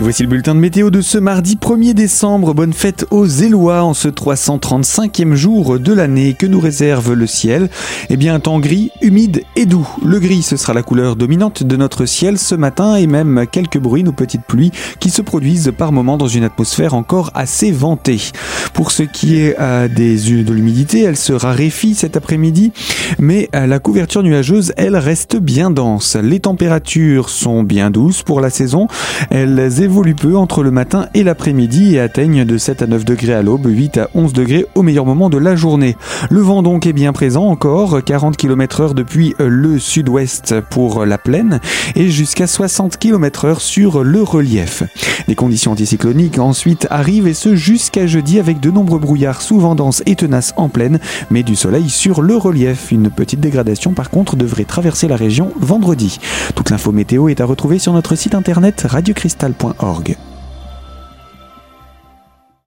Et voici le bulletin de météo de ce mardi 1er décembre. Bonne fête aux Élois en ce 335e jour de l'année que nous réserve le ciel. Eh bien, un temps gris, humide et doux. Le gris, ce sera la couleur dominante de notre ciel ce matin et même quelques bruits ou petites pluies qui se produisent par moments dans une atmosphère encore assez ventée. Pour ce qui est euh, de l'humidité, elle se raréfie cet après-midi, mais euh, la couverture nuageuse, elle reste bien dense. Les températures sont bien douces pour la saison. Évoluent peu entre le matin et l'après-midi et atteignent de 7 à 9 degrés à l'aube, 8 à 11 degrés au meilleur moment de la journée. Le vent donc est bien présent encore, 40 km heure depuis le sud-ouest pour la plaine et jusqu'à 60 km heure sur le relief. Les conditions anticycloniques ensuite arrivent et ce jusqu'à jeudi avec de nombreux brouillards souvent denses et tenaces en plaine, mais du soleil sur le relief. Une petite dégradation par contre devrait traverser la région vendredi. Toute l'info météo est à retrouver sur notre site internet radiocristal.org org.